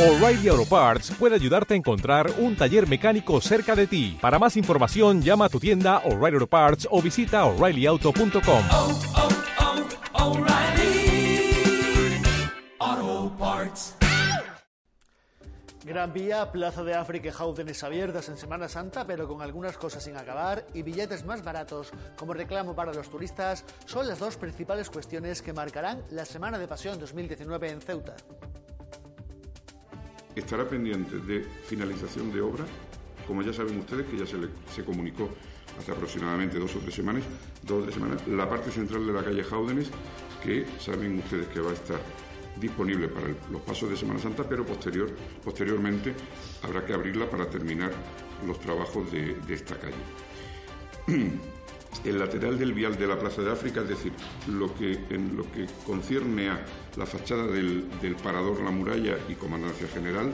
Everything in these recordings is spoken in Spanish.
O'Reilly Auto Parts puede ayudarte a encontrar un taller mecánico cerca de ti. Para más información, llama a tu tienda O'Reilly Auto Parts o visita oreillyauto.com. oh, oh, O'Reilly Auto Parts. Gran Vía, Plaza de África y Jóvenes abiertas en Semana Santa, pero con algunas cosas sin acabar, y billetes más baratos como reclamo para los turistas, son las dos principales cuestiones que marcarán la Semana de Pasión 2019 en Ceuta. Estará pendiente de finalización de obra, como ya saben ustedes, que ya se, le- se comunicó hace aproximadamente dos o tres semanas, dos o tres semanas, la parte central de la calle Jáudenes, que saben ustedes que va a estar disponible para los pasos de Semana Santa, pero posterior, posteriormente habrá que abrirla para terminar los trabajos de esta calle el lateral del vial de la Plaza de África, es decir, lo que, en lo que concierne a la fachada del, Parador La Muralla y Comandancia General,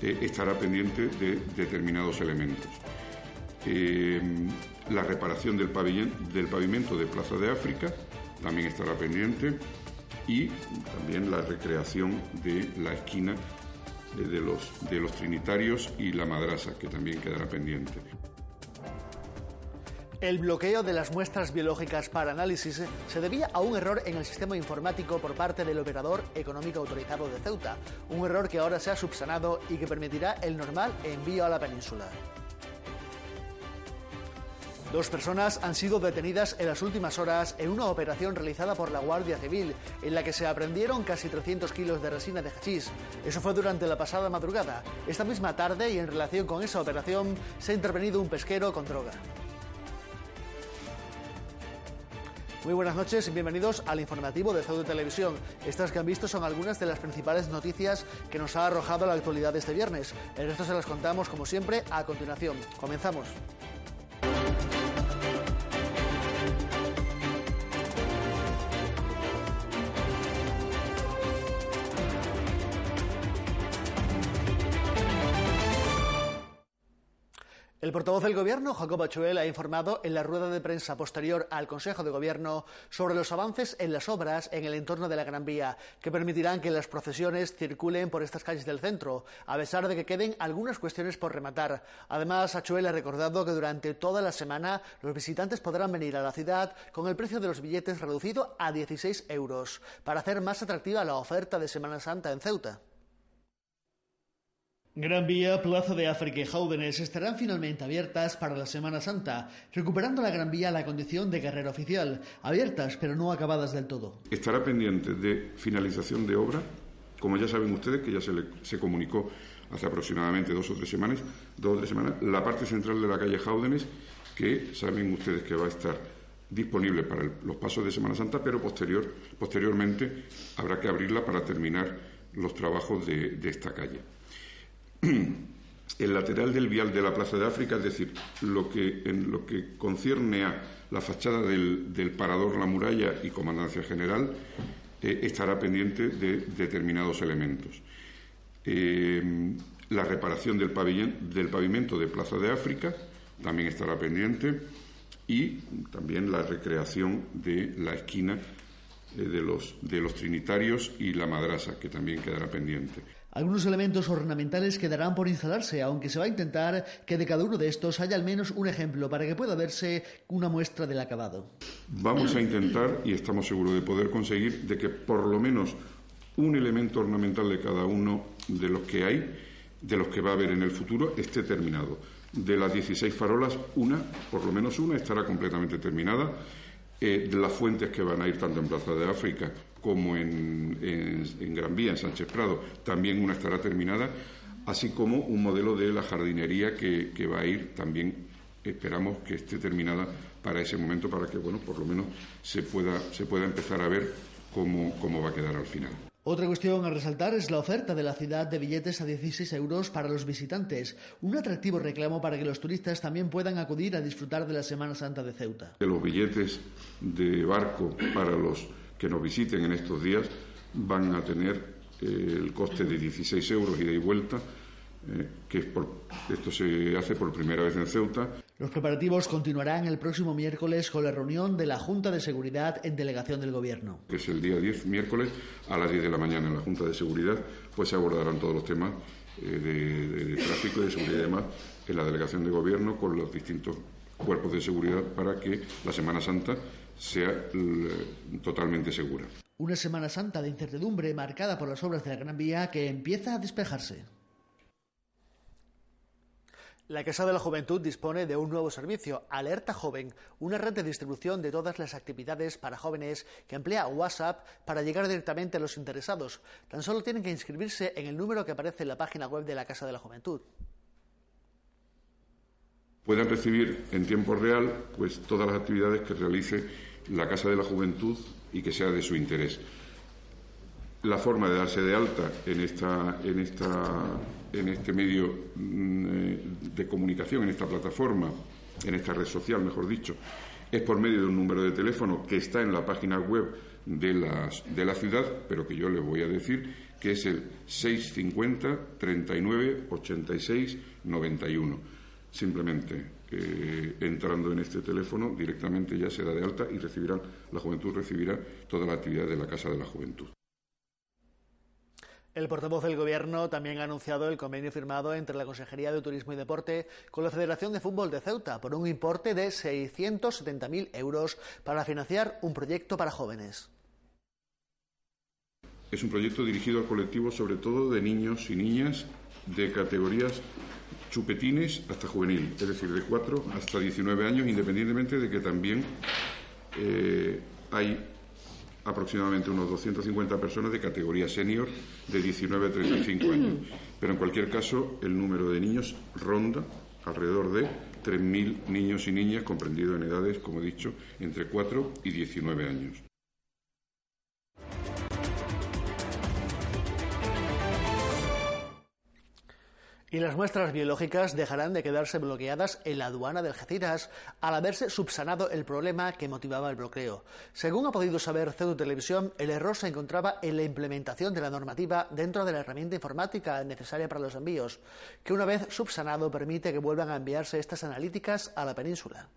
eh, estará pendiente de determinados elementos. Eh, la reparación del, pavimento de Plaza de África también estará pendiente y también la recreación de la esquina de los, de los Trinitarios y la Madrasa, que también quedará pendiente. El bloqueo de las muestras biológicas para análisis se debía a un error en el sistema informático por parte del operador económico autorizado de Ceuta, un error que ahora se ha subsanado y que permitirá el normal envío a la península. Dos personas han sido detenidas en las últimas horas en una operación realizada por la Guardia Civil, en la que se aprendieron casi 300 kilos de resina de hachís. Eso fue durante la pasada madrugada. Esta misma tarde y en relación con esa operación se ha intervenido un pesquero con droga. Muy buenas noches y bienvenidos al informativo de Ceuta Televisión. Estas que han visto son algunas de las principales noticias que nos ha arrojado la actualidad de este viernes. El resto se las contamos, como siempre, a continuación. Comenzamos. El portavoz del Gobierno, Jacob Achuel, ha informado en la rueda de prensa posterior al Consejo de Gobierno sobre los avances en las obras en el entorno de la Gran Vía, que permitirán que las procesiones circulen por estas calles del centro, a pesar de que queden algunas cuestiones por rematar. Además, Achuel ha recordado que durante toda la semana los visitantes podrán venir a la ciudad con el precio de los billetes reducido a 16 euros, para hacer más atractiva la oferta de Semana Santa en Ceuta. Gran Vía, Plaza de África y Jóvenes estarán finalmente abiertas para la Semana Santa, recuperando la Gran Vía la condición de carrera oficial, abiertas pero no acabadas del todo. Estará pendiente de finalización de obra, como ya saben ustedes, que ya se, le- se comunicó hace aproximadamente dos o tres semanas, dos o tres semanas, la parte central de la calle Jáudenes, que saben ustedes que va a estar disponible para los pasos de Semana Santa, pero posterior, posteriormente habrá que abrirla para terminar los trabajos de esta calle el lateral del vial de la Plaza de África, es decir, lo que, en lo que concierne a la fachada del, Parador La Muralla y Comandancia General, eh, estará pendiente de determinados elementos. Eh, la reparación del, del pavimento de Plaza de África también estará pendiente y también la recreación de la esquina eh, de, los, de los Trinitarios y la Madrasa, que también quedará pendiente. Algunos elementos ornamentales quedarán por instalarse, aunque se va a intentar que de cada uno de estos haya al menos un ejemplo para que pueda verse una muestra del acabado. Vamos a intentar, y estamos seguros de poder conseguir, de que por lo menos un elemento ornamental de cada uno de los que hay, de los que va a haber en el futuro, esté terminado. De las 16 farolas, una, por lo menos una, estará completamente terminada. Eh, de las fuentes que van a ir tanto en Plaza de África como en, en- en Gran Vía, en Sánchez Prado, también una estará terminada, así como un modelo de la jardinería que, que va a ir también esperamos que esté terminada para ese momento, para que, bueno, por lo menos se pueda, se pueda empezar a ver cómo, cómo va a quedar al final. Otra cuestión a resaltar es la oferta de la ciudad de billetes a 16 euros para los visitantes, un atractivo reclamo para que los turistas también puedan acudir a disfrutar de la Semana Santa de Ceuta. Que los billetes de barco para los que nos visiten en estos días van a tener eh, el coste de 16 euros ida y vuelta, eh, que es por, esto se hace por primera vez en Ceuta. Los preparativos continuarán el próximo miércoles con la reunión de la Junta de Seguridad en delegación del Gobierno. Que es el día 10, miércoles, a las 10 de la mañana en la Junta de Seguridad, pues se abordarán todos los temas eh, de, de tráfico y de seguridad y demás en la delegación de Gobierno con los distintos cuerpos de seguridad para que la Semana Santa sea totalmente segura. Una Semana Santa de incertidumbre marcada por las obras de la Gran Vía que empieza a despejarse. La Casa de la Juventud dispone de un nuevo servicio, Alerta Joven, una red de distribución de todas las actividades para jóvenes que emplea WhatsApp para llegar directamente a los interesados. Tan solo tienen que inscribirse en el número que aparece en la página web de la Casa de la Juventud. Puedan recibir en tiempo real pues, todas las actividades que realice la Casa de la Juventud y que sea de su interés. La forma de darse de alta en, esta, en, esta, en este medio mm, eh, de comunicación, en esta plataforma, en esta red social, mejor dicho, es por medio de un número de teléfono que está en la página web de, las, de la ciudad, pero que yo le voy a decir que es el 650 39 86 91. Simplemente eh, entrando en este teléfono directamente ya se da de alta y recibirán, la juventud recibirá toda la actividad de la Casa de la Juventud. El portavoz del Gobierno también ha anunciado el convenio firmado entre la Consejería de Turismo y Deporte con la Federación de Fútbol de Ceuta por un importe de 670.000 euros para financiar un proyecto para jóvenes. Es un proyecto dirigido al colectivo sobre todo de niños y niñas de categorías chupetines hasta juvenil, es decir, de 4 hasta 19 años, independientemente de que también eh, hay aproximadamente unos 250 personas de categoría senior de 19 a 35 años. Pero en cualquier caso, el número de niños ronda alrededor de 3.000 niños y niñas comprendidos en edades, como he dicho, entre 4 y 19 años. Y las muestras biológicas dejarán de quedarse bloqueadas en la aduana de Algeciras al haberse subsanado el problema que motivaba el bloqueo. Según ha podido saber CEDU Televisión, el error se encontraba en la implementación de la normativa dentro de la herramienta informática necesaria para los envíos, que una vez subsanado permite que vuelvan a enviarse estas analíticas a la península.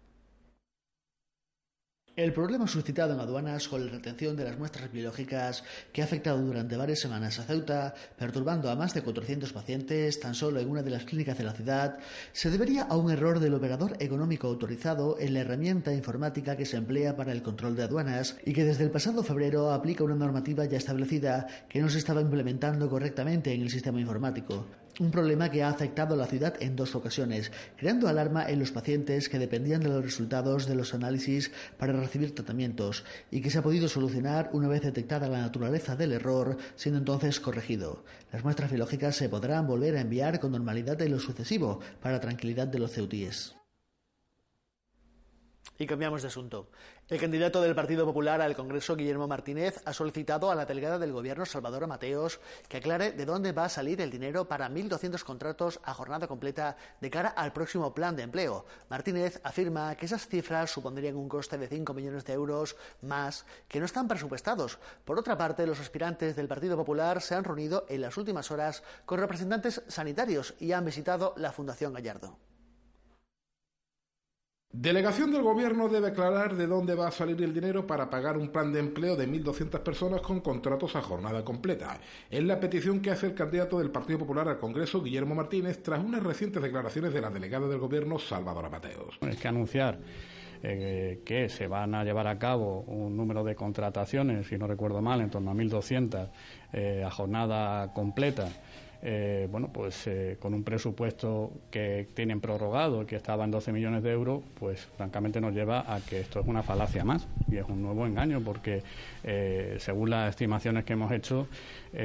El problema suscitado en aduanas con la retención de las muestras biológicas que ha afectado durante varias semanas a Ceuta, perturbando a más de 400 pacientes tan solo en una de las clínicas de la ciudad, se debería a un error del operador económico autorizado en la herramienta informática que se emplea para el control de aduanas y que desde el pasado febrero aplica una normativa ya establecida que no se estaba implementando correctamente en el sistema informático. Un problema que ha afectado a la ciudad en dos ocasiones, creando alarma en los pacientes que dependían de los resultados de los análisis para recibir tratamientos y que se ha podido solucionar una vez detectada la naturaleza del error, siendo entonces corregido. Las muestras biológicas se podrán volver a enviar con normalidad en lo sucesivo para tranquilidad de los ceutíes. Y cambiamos de asunto. El candidato del Partido Popular al Congreso, Guillermo Martínez, ha solicitado a la delegada del Gobierno, Salvador Mateos, que aclare de dónde va a salir el dinero para 1.200 contratos a jornada completa de cara al próximo plan de empleo. Martínez afirma que esas cifras supondrían un coste de 5 millones de euros más que no están presupuestados. Por otra parte, los aspirantes del Partido Popular se han reunido en las últimas horas con representantes sanitarios y han visitado la Fundación Gallardo. Delegación del Gobierno debe aclarar de dónde va a salir el dinero para pagar un plan de empleo de 1.200 personas con contratos a jornada completa. Es la petición que hace el candidato del Partido Popular al Congreso, Guillermo Martínez, tras unas recientes declaraciones de la delegada del Gobierno, Salvador Mateos. Es que anunciar eh, que se van a llevar a cabo un número de contrataciones, si no recuerdo mal, en torno a 1.200 eh, a jornada completa eh, bueno, pues eh, con un presupuesto que tienen prorrogado, que estaba en 12 millones de euros, pues francamente nos lleva a que esto es una falacia más y es un nuevo engaño porque eh, según las estimaciones que hemos hecho,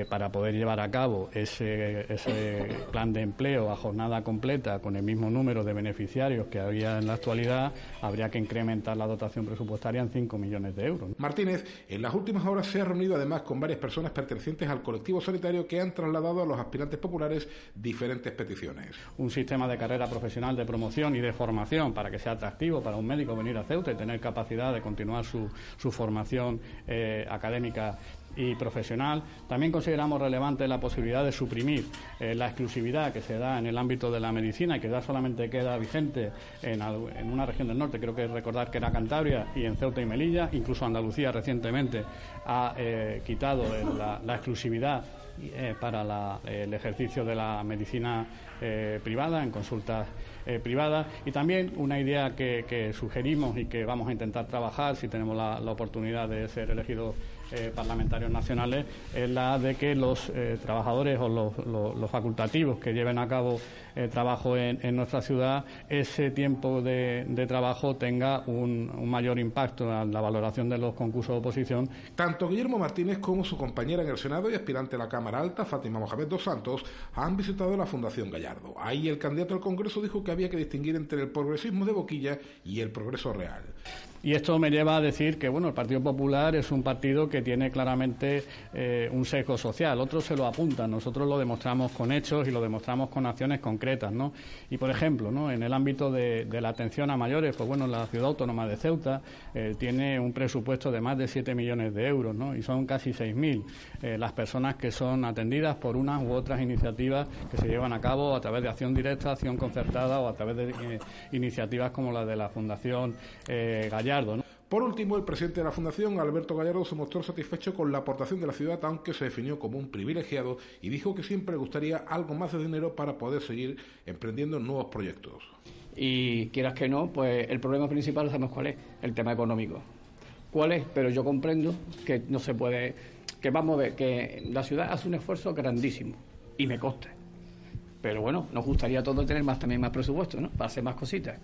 para poder llevar a cabo ese, ese plan de empleo a jornada completa con el mismo número de beneficiarios que había en la actualidad, habría que incrementar la dotación presupuestaria en 5 millones de euros. Martínez, en las últimas horas se ha reunido además con varias personas pertenecientes al colectivo sanitario que han trasladado a los aspirantes populares diferentes peticiones. Un sistema de carrera profesional de promoción y de formación para que sea atractivo para un médico venir a Ceuta y tener capacidad de continuar su, su formación eh, académica y profesional. También consideramos relevante la posibilidad de suprimir eh, la exclusividad que se da en el ámbito de la medicina y que ya solamente queda vigente en, una región del norte, creo que recordar que era Cantabria y en Ceuta y Melilla, incluso Andalucía recientemente ha eh, quitado la, exclusividad eh, para el ejercicio de la medicina privada en consultas privadas. Y también una idea que, sugerimos y que vamos a intentar trabajar si tenemos la oportunidad de ser elegidos eh, parlamentarios nacionales es la de que los eh, trabajadores o los, facultativos que lleven a cabo eh, trabajo en, nuestra ciudad, ese tiempo de, trabajo tenga un, mayor impacto en la valoración de los concursos de oposición. Tanto Guillermo Martínez como su compañera en el Senado y aspirante a la Cámara Alta, Fátima Mohamed dos Santos, han visitado la Fundación Gallardo. Ahí el candidato al Congreso dijo que había que distinguir entre el progresismo de boquilla y el progreso real. Y esto me lleva a decir que bueno, el Partido Popular es un partido que tiene claramente eh, un sesgo social. Otros se lo apuntan, nosotros lo demostramos con hechos y lo demostramos con acciones concretas. ¿no? Y por ejemplo, ¿no? en el ámbito de, la atención a mayores, pues bueno, la ciudad autónoma de Ceuta eh, tiene un presupuesto de más de 7 millones de euros ¿no? y son casi 6.000 eh, las personas que son atendidas por unas u otras iniciativas que se llevan a cabo a través de acción directa, acción concertada o a través de iniciativas como la de la Fundación Gallardo por último, el presidente de la Fundación, Alberto Gallardo, se mostró satisfecho con la aportación de la ciudad, aunque se definió como un privilegiado y dijo que siempre gustaría algo más de dinero para poder seguir emprendiendo nuevos proyectos. Y quieras que no, pues el problema principal sabemos cuál es, el tema económico. ¿Cuál es? Pero yo comprendo que no se puede, que vamos a ver, que la ciudad hace un esfuerzo grandísimo y me coste. Pero bueno, nos gustaría a todos tener más también más presupuesto, ¿no? Para hacer más cositas.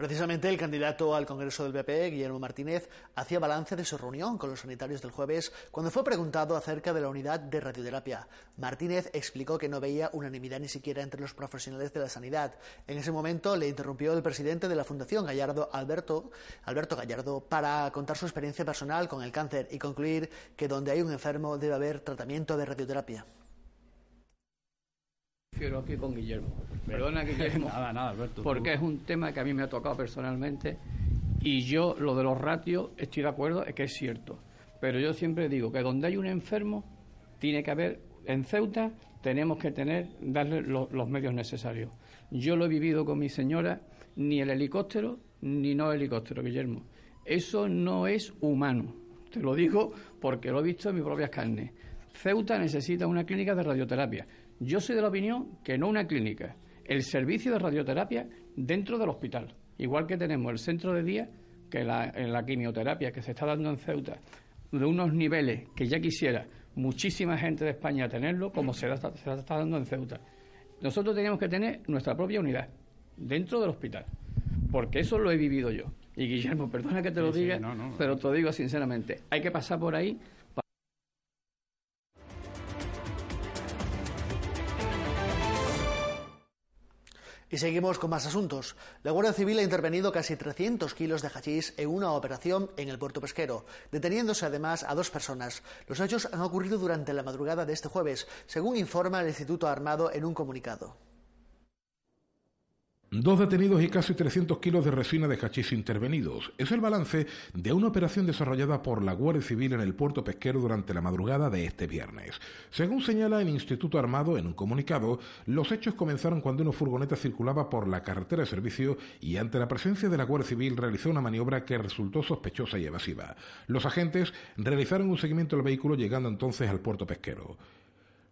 Precisamente el candidato al Congreso del PP, Guillermo Martínez, hacía balance de su reunión con los sanitarios del jueves cuando fue preguntado acerca de la unidad de radioterapia. Martínez explicó que no veía unanimidad ni siquiera entre los profesionales de la sanidad. En ese momento le interrumpió el presidente de la Fundación Gallardo, Alberto, Alberto Gallardo, para contar su experiencia personal con el cáncer y concluir que donde hay un enfermo debe haber tratamiento de radioterapia prefiero aquí con Guillermo. Perdona, Guillermo. nada, nada, Alberto. Porque es un tema que a mí me ha tocado personalmente y yo, lo de los ratios, estoy de acuerdo, es que es cierto. Pero yo siempre digo que donde hay un enfermo, tiene que haber, en Ceuta, tenemos que tener, darle los medios necesarios. Yo lo he vivido con mi señora, ni el helicóptero, ni no helicóptero, Guillermo. Eso no es humano. Te lo digo porque lo he visto en mis propias carnes. Ceuta necesita una clínica de radioterapia. Yo soy de la opinión que no una clínica, el servicio de radioterapia dentro del hospital. Igual que tenemos el centro de día, que la, en la quimioterapia que se está dando en Ceuta, de unos niveles que ya quisiera muchísima gente de España tenerlo, como se, está, está dando en Ceuta. Nosotros teníamos que tener nuestra propia unidad dentro del hospital, porque eso lo he vivido yo. Y Guillermo, perdona que te lo diga, pero te lo digo sinceramente, hay que pasar por ahí Y seguimos con más asuntos. La Guardia Civil ha intervenido casi 300 kilos de hachís en una operación en el puerto pesquero, deteniéndose además a dos personas. Los hechos han ocurrido durante la madrugada de este jueves, según informa el Instituto Armado en un comunicado. Dos detenidos y casi 300 kilos de resina de hachís intervenidos. Es el balance de una operación desarrollada por la Guardia Civil en el puerto pesquero durante la madrugada de este viernes. Según señala el Instituto Armado en un comunicado, los hechos comenzaron cuando una furgoneta circulaba por la carretera de servicio y ante la presencia de la Guardia Civil realizó una maniobra que resultó sospechosa y evasiva. Los agentes realizaron un seguimiento del vehículo llegando entonces al puerto pesquero.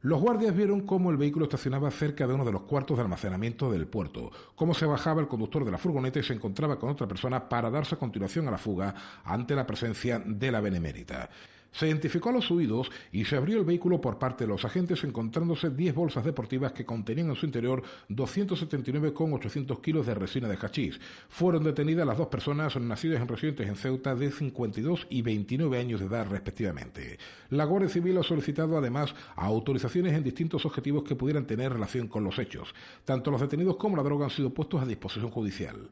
Los guardias vieron cómo el vehículo estacionaba cerca de uno de los cuartos de almacenamiento del puerto, cómo se bajaba el conductor de la furgoneta y se encontraba con otra persona para darse a continuación a la fuga ante la presencia de la benemérita. Se identificó a los huidos y se abrió el vehículo por parte de los agentes encontrándose 10 bolsas deportivas que contenían en su interior 279,800 kilos de resina de hachís. Fueron detenidas las dos personas nacidas en residentes en Ceuta de 52 y 29 años de edad respectivamente. La Guardia Civil ha solicitado además autorizaciones en distintos objetivos que pudieran tener relación con los hechos. Tanto los detenidos como la droga han sido puestos a disposición judicial.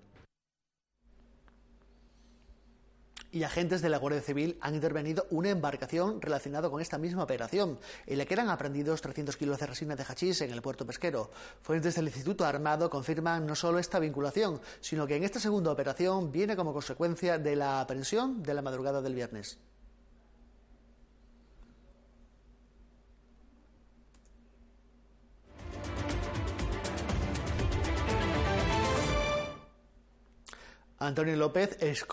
Y agentes de la Guardia Civil han intervenido una embarcación relacionada con esta misma operación, en la que eran aprendidos 300 kilos de resina de hachís en el puerto pesquero. Fuentes del Instituto Armado confirman no solo esta vinculación, sino que en esta segunda operación viene como consecuencia de la aprehensión de la madrugada del viernes. Antonio López, ex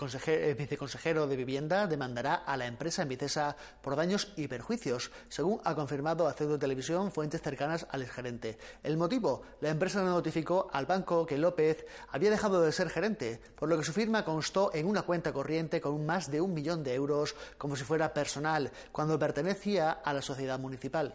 viceconsejero de Vivienda, demandará a la empresa Envicesa por daños y perjuicios, según ha confirmado a Ceudo Televisión fuentes cercanas al exgerente. El motivo, la empresa notificó al banco que López había dejado de ser gerente, por lo que su firma constó en una cuenta corriente con más de un millón de euros como si fuera personal, cuando pertenecía a la sociedad municipal.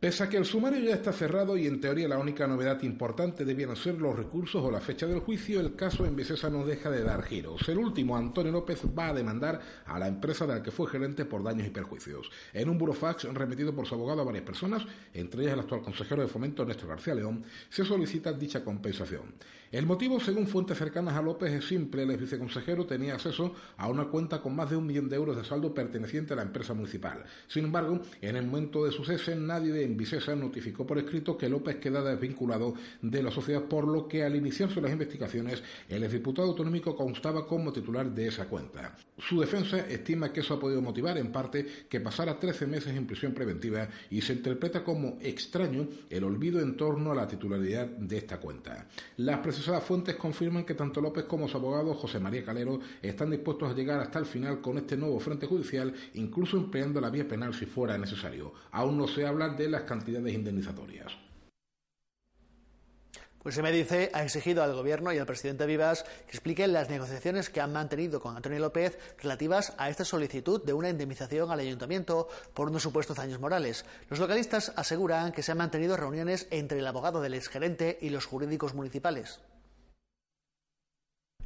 Pese a que el sumario ya está cerrado y en teoría la única novedad importante debían ser los recursos o la fecha del juicio, el caso en Vicesa no deja de dar giros. El último, Antonio López, va a demandar a la empresa de la que fue gerente por daños y perjuicios. En un burofax remitido por su abogado a varias personas, entre ellas el actual consejero de fomento Néstor García León, se solicita dicha compensación. El motivo, según fuentes cercanas a López, es simple. El viceconsejero tenía acceso a una cuenta con más de un millón de euros de saldo perteneciente a la empresa municipal. Sin embargo, en el momento de su cese, nadie de Envicesa notificó por escrito que López queda desvinculado de la sociedad, por lo que al iniciarse las investigaciones, el exdiputado autonómico constaba como titular de esa cuenta. Su defensa estima que eso ha podido motivar, en parte, que pasara 13 meses en prisión preventiva y se interpreta como extraño el olvido en torno a la titularidad de esta cuenta. Las esas fuentes confirman que tanto López como su abogado José María Calero están dispuestos a llegar hasta el final con este nuevo frente judicial, incluso empleando la vía penal si fuera necesario. Aún no se habla de las cantidades indemnizatorias. Pues se me dice, ha exigido al Gobierno y al presidente Vivas que expliquen las negociaciones que han mantenido con Antonio López relativas a esta solicitud de una indemnización al Ayuntamiento por unos supuestos daños morales. Los localistas aseguran que se han mantenido reuniones entre el abogado del exgerente y los jurídicos municipales.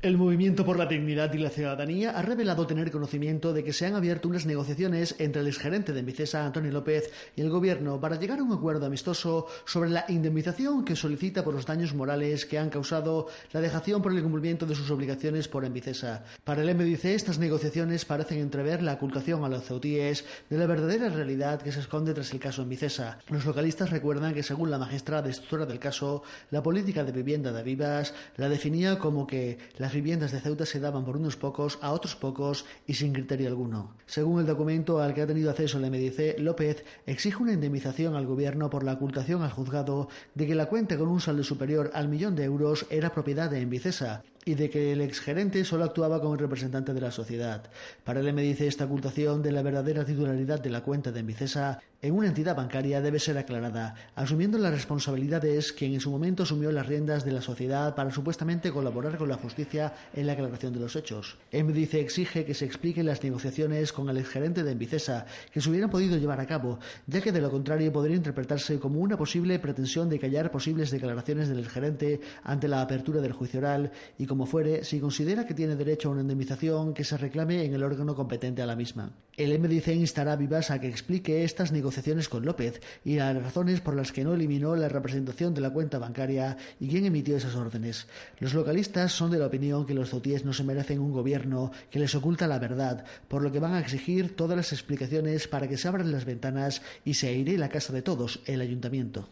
El Movimiento por la Dignidad y la Ciudadanía ha revelado tener conocimiento de que se han abierto unas negociaciones entre el exgerente de Envicesa, Antonio López, y el Gobierno para llegar a un acuerdo amistoso sobre la indemnización que solicita por los daños morales que han causado la dejación por el cumplimiento de sus obligaciones por Envicesa. Para el MDC, estas negociaciones parecen entrever la ocultación a los ceutíes de la verdadera realidad que se esconde tras el caso Envicesa. Los localistas recuerdan que, según la magistrada instructora del caso, la política de vivienda de Avivas la definía como que la viviendas de Ceuta se daban por unos pocos a otros pocos y sin criterio alguno. Según el documento al que ha tenido acceso el MDC, López exige una indemnización al gobierno por la ocultación al juzgado de que la cuenta con un saldo superior al millón de euros era propiedad de Envicesa y de que el exgerente solo actuaba como representante de la sociedad. Para él me dice esta ocultación de la verdadera titularidad de la cuenta de Envicesa en una entidad bancaria debe ser aclarada, asumiendo las responsabilidades quien en su momento asumió las riendas de la sociedad para supuestamente colaborar con la justicia en la aclaración de los hechos. dice exige que se expliquen las negociaciones con el exgerente de Envicesa que se hubieran podido llevar a cabo, ya que de lo contrario podría interpretarse como una posible pretensión de callar posibles declaraciones del exgerente ante la apertura del juicio oral y como fuere, si considera que tiene derecho a una indemnización, que se reclame en el órgano competente a la misma. El MDC instará a Vivas a que explique estas negociaciones con López y las razones por las que no eliminó la representación de la cuenta bancaria y quién emitió esas órdenes. Los localistas son de la opinión que los zotíes no se merecen un gobierno que les oculta la verdad, por lo que van a exigir todas las explicaciones para que se abran las ventanas y se aire la casa de todos, el ayuntamiento.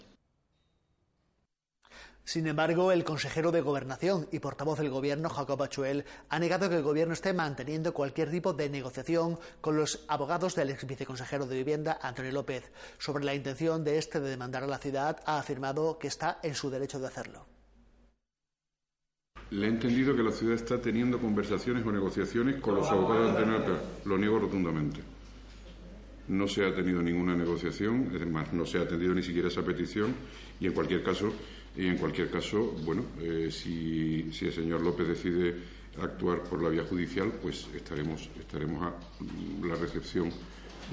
Sin embargo, el consejero de Gobernación y portavoz del Gobierno, Jacob Achuel, ha negado que el Gobierno esté manteniendo cualquier tipo de negociación con los abogados del ex viceconsejero de Vivienda, Antonio López. Sobre la intención de este de demandar a la ciudad, ha afirmado que está en su derecho de hacerlo. Le he entendido que la ciudad está teniendo conversaciones o negociaciones con los abogados de Antonio. Lo niego rotundamente. No se ha tenido ninguna negociación, es más, no se ha atendido ni siquiera esa petición y, en cualquier caso, y en cualquier caso, bueno, eh, si, el señor López decide actuar por la vía judicial, pues estaremos, estaremos a la recepción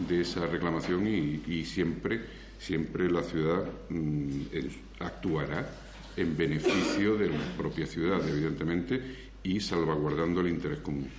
de esa reclamación y, siempre, siempre la ciudad mm, actuará en beneficio de la propia ciudad, evidentemente, y salvaguardando el interés común.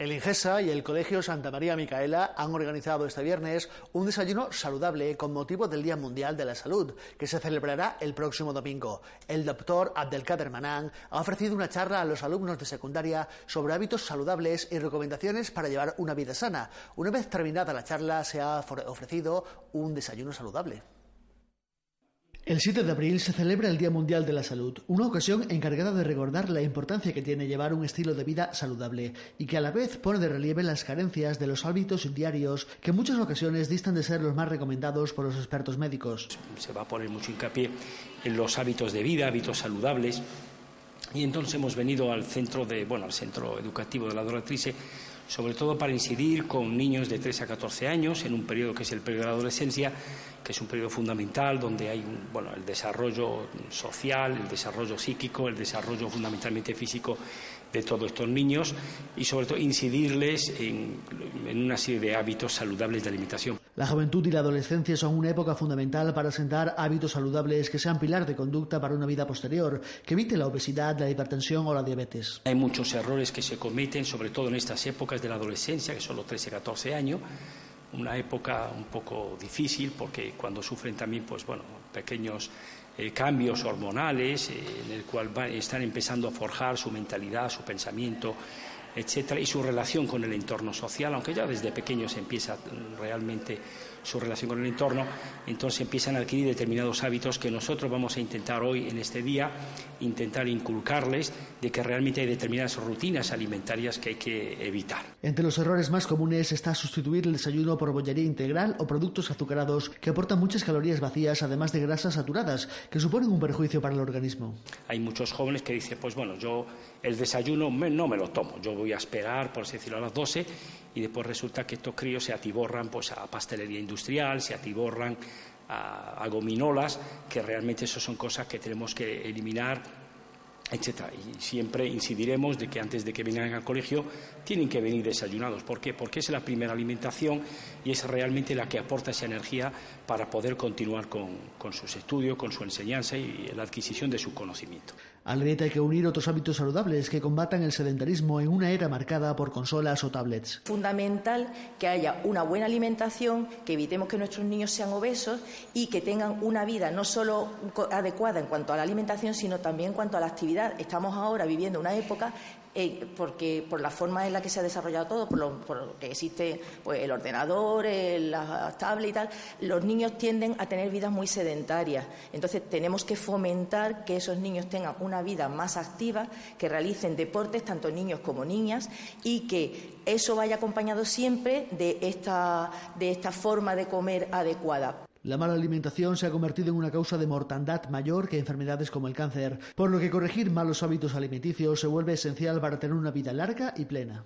El INGESA y el Colegio Santa María Micaela han organizado este viernes un desayuno saludable con motivo del Día Mundial de la Salud, que se celebrará el próximo domingo. El doctor Abdelkader Manan ha ofrecido una charla a los alumnos de secundaria sobre hábitos saludables y recomendaciones para llevar una vida sana. Una vez terminada la charla, se ha ofrecido un desayuno saludable. El 7 de abril se celebra el Día Mundial de la Salud, una ocasión encargada de recordar la importancia que tiene llevar un estilo de vida saludable y que a la vez pone de relieve las carencias de los hábitos diarios que en muchas ocasiones distan de ser los más recomendados por los expertos médicos. Se va a poner mucho hincapié en los hábitos de vida, hábitos saludables, y entonces hemos venido al centro de, bueno, al centro educativo de la Doratrice sobre todo para incidir con niños de 3 a 14 años en un periodo que es el periodo de la adolescencia, que es un periodo fundamental donde hay bueno, el desarrollo social, el desarrollo psíquico, el desarrollo fundamentalmente físico de todos estos niños y sobre todo incidirles en, una serie de hábitos saludables de alimentación. La juventud y la adolescencia son una época fundamental para sentar hábitos saludables que sean pilar de conducta para una vida posterior, que evite la obesidad, la hipertensión o la diabetes. Hay muchos errores que se cometen, sobre todo en estas épocas de la adolescencia, que son los 13 14 años, una época un poco difícil porque cuando sufren también pues bueno, pequeños eh, cambios hormonales eh, en el cual están empezando a forjar su mentalidad, su pensamiento, etcétera, y su relación con el entorno social, aunque ya desde pequeños empieza realmente su relación con el entorno, entonces empiezan a adquirir determinados hábitos que nosotros vamos a intentar hoy, en este día, intentar inculcarles de que realmente hay determinadas rutinas alimentarias que hay que evitar. Entre los errores más comunes está sustituir el desayuno por bollería integral o productos azucarados que aportan muchas calorías vacías, además de grasas saturadas, que suponen un perjuicio para el organismo. Hay muchos jóvenes que dicen, pues bueno, yo el desayuno no me lo tomo, yo voy a esperar, por así decirlo, a las 12 y después resulta que estos críos se atiborran pues, a pastelería industrial, se atiborran a, gominolas, que realmente eso son cosas que tenemos que eliminar etcétera. Y siempre incidiremos de que antes de que vengan al colegio tienen que venir desayunados. ¿Por qué? Porque es la primera alimentación y es realmente la que aporta esa energía para poder continuar con, con sus estudios, con su enseñanza y la adquisición de su conocimiento. A la dieta hay que unir otros hábitos saludables que combatan el sedentarismo en una era marcada por consolas o tablets. Fundamental que haya una buena alimentación, que evitemos que nuestros niños sean obesos y que tengan una vida no solo adecuada en cuanto a la alimentación, sino también en cuanto a la actividad. Estamos ahora viviendo una época eh, porque por la forma en la que se ha desarrollado todo, por lo, que existe pues, el ordenador, las tablets y tal, los niños tienden a tener vidas muy sedentarias. Entonces tenemos que fomentar que esos niños tengan una vida más activa, que realicen deportes, tanto niños como niñas, y que eso vaya acompañado siempre de esta, de esta forma de comer adecuada. La mala alimentación se ha convertido en una causa de mortandad mayor que enfermedades como el cáncer, por lo que corregir malos hábitos alimenticios se vuelve esencial para tener una vida larga y plena.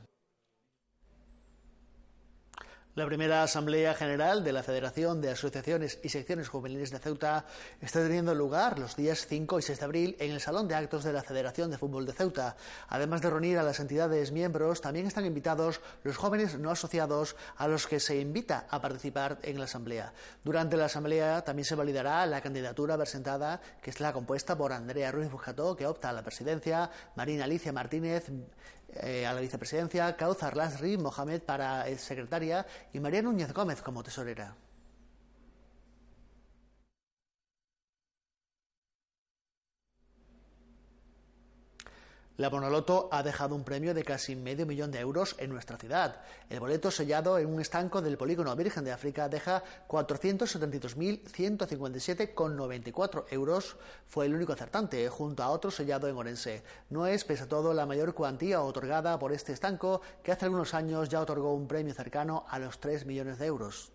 La primera Asamblea General de la Federación de Asociaciones y Secciones Juveniles de Ceuta está teniendo lugar los días 5 y 6 de abril en el Salón de Actos de la Federación de Fútbol de Ceuta. Además de reunir a las entidades miembros, también están invitados los jóvenes no asociados a los que se invita a participar en la Asamblea. Durante la Asamblea también se validará la candidatura presentada, que es la compuesta por Andrea Ruiz Bujató, que opta a la presidencia, Marina Alicia Martínez, eh, a la vicepresidencia, Kauzar Lasri Mohamed para secretaria y María Núñez Gómez como tesorera. La Bonoloto ha dejado un premio de casi medio millón de euros en nuestra ciudad. El boleto sellado en un estanco del polígono Virgen de África deja 472.157,94 euros. Fue el único acertante, junto a otro sellado en Orense. No es, pese a todo, la mayor cuantía otorgada por este estanco, que hace algunos años ya otorgó un premio cercano a los 3 millones de euros.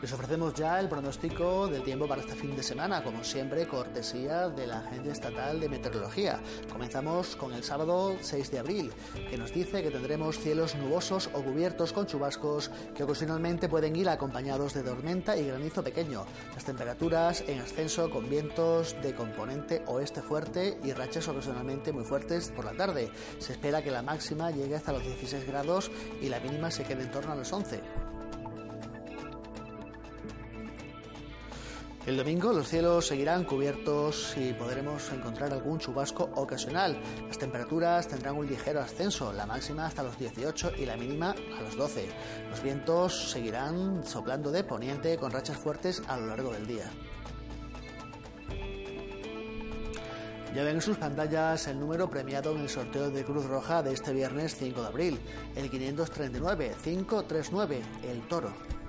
Les ofrecemos ya el pronóstico del tiempo para este fin de semana, como siempre, cortesía de la Agencia Estatal de Meteorología. Comenzamos con el sábado 6 de abril, que nos dice que tendremos cielos nubosos o cubiertos con chubascos que ocasionalmente pueden ir acompañados de tormenta y granizo pequeño. Las temperaturas en ascenso con vientos de componente oeste fuerte y rachas ocasionalmente muy fuertes por la tarde. Se espera que la máxima llegue hasta los 16 grados y la mínima se quede en torno a los 11. El domingo los cielos seguirán cubiertos y podremos encontrar algún chubasco ocasional. Las temperaturas tendrán un ligero ascenso, la máxima hasta los 18 y la mínima a los 12. Los vientos seguirán soplando de poniente con rachas fuertes a lo largo del día. Ya ven en sus pantallas el número premiado en el sorteo de Cruz Roja de este viernes 5 de abril, el 539 539, el toro.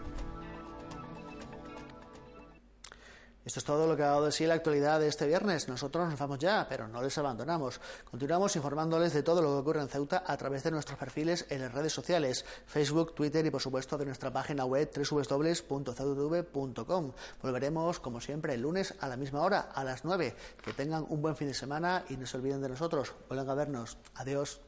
Esto es todo lo que ha dado de sí la actualidad de este viernes. Nosotros nos vamos ya, pero no les abandonamos. Continuamos informándoles de todo lo que ocurre en Ceuta a través de nuestros perfiles en las redes sociales, Facebook, Twitter y por supuesto de nuestra página web www.ceutv.com. Volveremos, como siempre, el lunes a la misma hora, a las 9. Que tengan un buen fin de semana y no se olviden de nosotros. Vuelvan a vernos. Adiós.